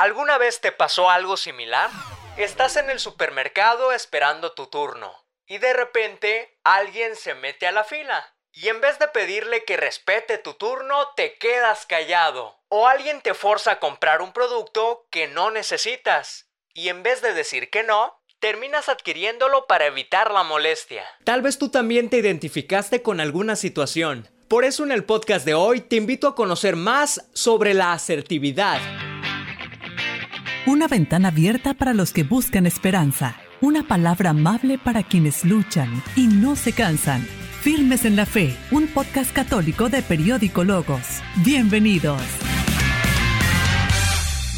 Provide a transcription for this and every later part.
¿Alguna vez te pasó algo similar? Estás en el supermercado esperando tu turno y de repente alguien se mete a la fila y en vez de pedirle que respete tu turno te quedas callado o alguien te forza a comprar un producto que no necesitas y en vez de decir que no, terminas adquiriéndolo para evitar la molestia. Tal vez tú también te identificaste con alguna situación. Por eso en el podcast de hoy te invito a conocer más sobre la asertividad. Una ventana abierta para los que buscan esperanza. Una palabra amable para quienes luchan y no se cansan. Firmes en la Fe, un podcast católico de Periódico Logos. Bienvenidos.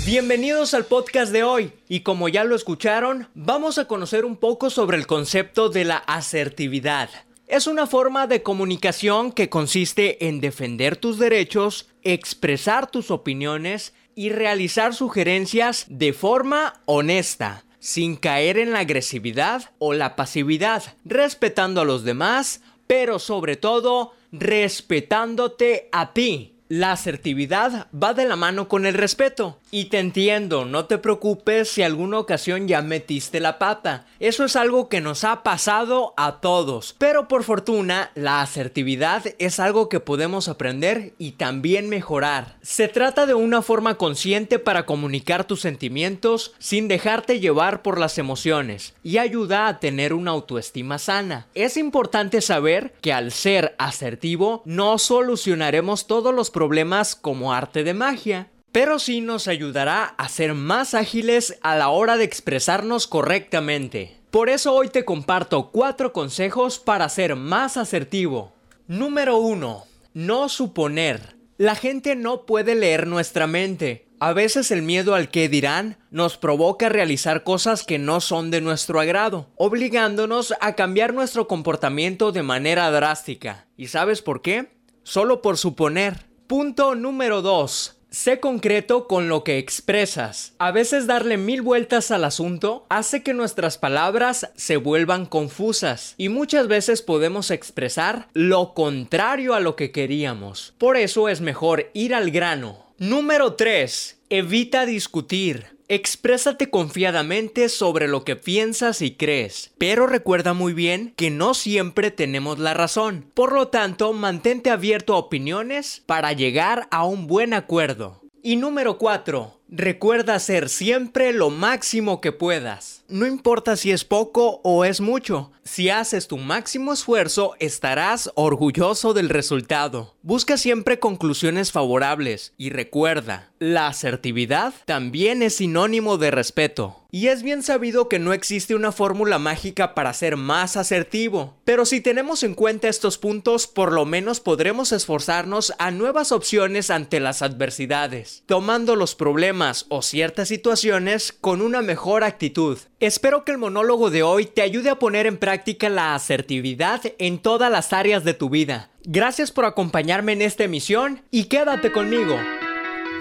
Bienvenidos al podcast de hoy y como ya lo escucharon, vamos a conocer un poco sobre el concepto de la asertividad. Es una forma de comunicación que consiste en defender tus derechos, expresar tus opiniones y realizar sugerencias de forma honesta, sin caer en la agresividad o la pasividad, respetando a los demás, pero sobre todo respetándote a ti. La asertividad va de la mano con el respeto. Y te entiendo, no te preocupes si alguna ocasión ya metiste la pata. Eso es algo que nos ha pasado a todos. Pero por fortuna, la asertividad es algo que podemos aprender y también mejorar. Se trata de una forma consciente para comunicar tus sentimientos sin dejarte llevar por las emociones y ayuda a tener una autoestima sana. Es importante saber que al ser asertivo no solucionaremos todos los problemas como arte de magia, pero sí nos ayudará a ser más ágiles a la hora de expresarnos correctamente. Por eso hoy te comparto cuatro consejos para ser más asertivo. Número 1. No suponer. La gente no puede leer nuestra mente. A veces el miedo al que dirán nos provoca realizar cosas que no son de nuestro agrado, obligándonos a cambiar nuestro comportamiento de manera drástica. ¿Y sabes por qué? Solo por suponer. Punto número 2. Sé concreto con lo que expresas. A veces darle mil vueltas al asunto hace que nuestras palabras se vuelvan confusas y muchas veces podemos expresar lo contrario a lo que queríamos. Por eso es mejor ir al grano. Número 3. Evita discutir. Exprésate confiadamente sobre lo que piensas y crees, pero recuerda muy bien que no siempre tenemos la razón. Por lo tanto, mantente abierto a opiniones para llegar a un buen acuerdo. Y número 4. Recuerda hacer siempre lo máximo que puedas. No importa si es poco o es mucho, si haces tu máximo esfuerzo estarás orgulloso del resultado. Busca siempre conclusiones favorables y recuerda, la asertividad también es sinónimo de respeto. Y es bien sabido que no existe una fórmula mágica para ser más asertivo, pero si tenemos en cuenta estos puntos, por lo menos podremos esforzarnos a nuevas opciones ante las adversidades, tomando los problemas o ciertas situaciones con una mejor actitud. Espero que el monólogo de hoy te ayude a poner en práctica la asertividad en todas las áreas de tu vida. Gracias por acompañarme en esta emisión y quédate conmigo.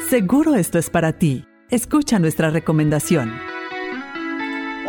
Seguro esto es para ti. Escucha nuestra recomendación.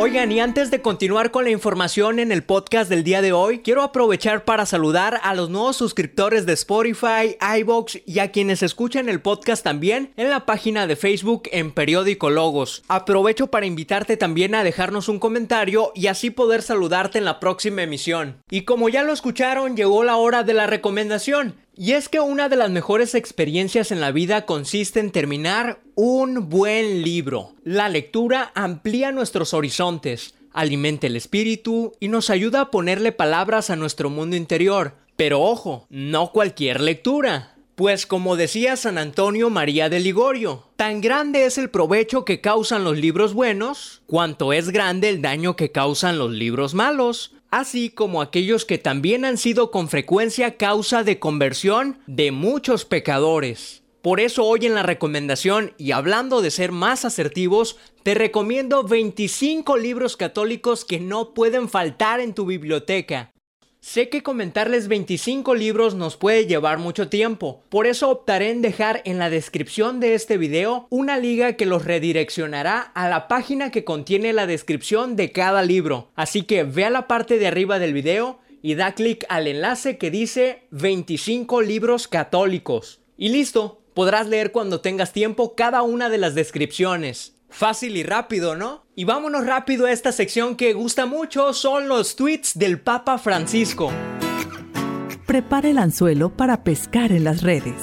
Oigan, y antes de continuar con la información en el podcast del día de hoy, quiero aprovechar para saludar a los nuevos suscriptores de Spotify, iBox y a quienes escuchan el podcast también en la página de Facebook en Periódico Logos. Aprovecho para invitarte también a dejarnos un comentario y así poder saludarte en la próxima emisión. Y como ya lo escucharon, llegó la hora de la recomendación. Y es que una de las mejores experiencias en la vida consiste en terminar un buen libro. La lectura amplía nuestros horizontes, alimenta el espíritu y nos ayuda a ponerle palabras a nuestro mundo interior. Pero ojo, no cualquier lectura. Pues como decía San Antonio María de Ligorio, tan grande es el provecho que causan los libros buenos, cuanto es grande el daño que causan los libros malos así como aquellos que también han sido con frecuencia causa de conversión de muchos pecadores. Por eso hoy en la recomendación y hablando de ser más asertivos, te recomiendo 25 libros católicos que no pueden faltar en tu biblioteca. Sé que comentarles 25 libros nos puede llevar mucho tiempo, por eso optaré en dejar en la descripción de este video una liga que los redireccionará a la página que contiene la descripción de cada libro. Así que ve a la parte de arriba del video y da clic al enlace que dice 25 libros católicos. Y listo, Podrás leer cuando tengas tiempo cada una de las descripciones. Fácil y rápido, ¿no? Y vámonos rápido a esta sección que gusta mucho, son los tweets del Papa Francisco. Prepara el anzuelo para pescar en las redes.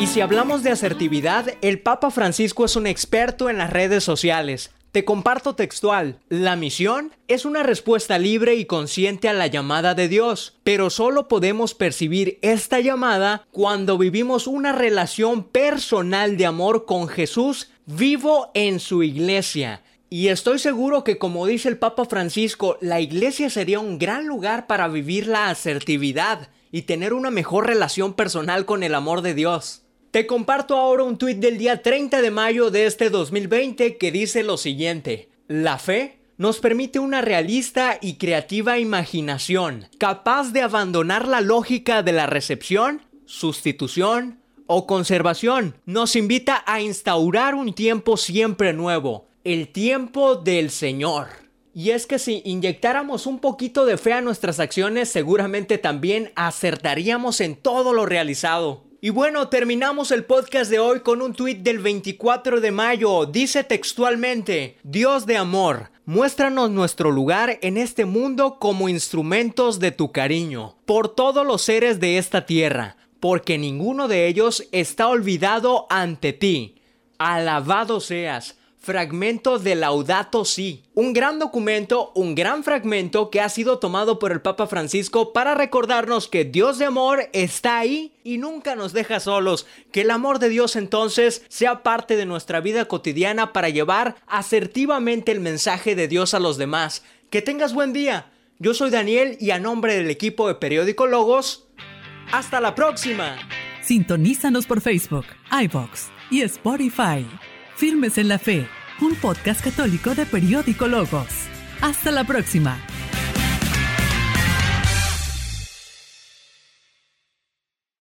Y si hablamos de asertividad, el Papa Francisco es un experto en las redes sociales. Te comparto textual. La misión es una respuesta libre y consciente a la llamada de Dios, pero solo podemos percibir esta llamada cuando vivimos una relación personal de amor con Jesús vivo en su iglesia. Y estoy seguro que como dice el Papa Francisco, la iglesia sería un gran lugar para vivir la asertividad y tener una mejor relación personal con el amor de Dios. Te comparto ahora un tuit del día 30 de mayo de este 2020 que dice lo siguiente. La fe nos permite una realista y creativa imaginación, capaz de abandonar la lógica de la recepción, sustitución o conservación. Nos invita a instaurar un tiempo siempre nuevo, el tiempo del Señor. Y es que si inyectáramos un poquito de fe a nuestras acciones, seguramente también acertaríamos en todo lo realizado. Y bueno, terminamos el podcast de hoy con un tuit del 24 de mayo. Dice textualmente, Dios de amor, muéstranos nuestro lugar en este mundo como instrumentos de tu cariño, por todos los seres de esta tierra, porque ninguno de ellos está olvidado ante ti. Alabado seas fragmento de Laudato Si, un gran documento, un gran fragmento que ha sido tomado por el Papa Francisco para recordarnos que Dios de amor está ahí y nunca nos deja solos, que el amor de Dios entonces sea parte de nuestra vida cotidiana para llevar asertivamente el mensaje de Dios a los demás. Que tengas buen día. Yo soy Daniel y a nombre del equipo de Periódico Logos, hasta la próxima. Sintonízanos por Facebook, iVox y Spotify. Firmes en la Fe, un podcast católico de Periódico Logos. Hasta la próxima.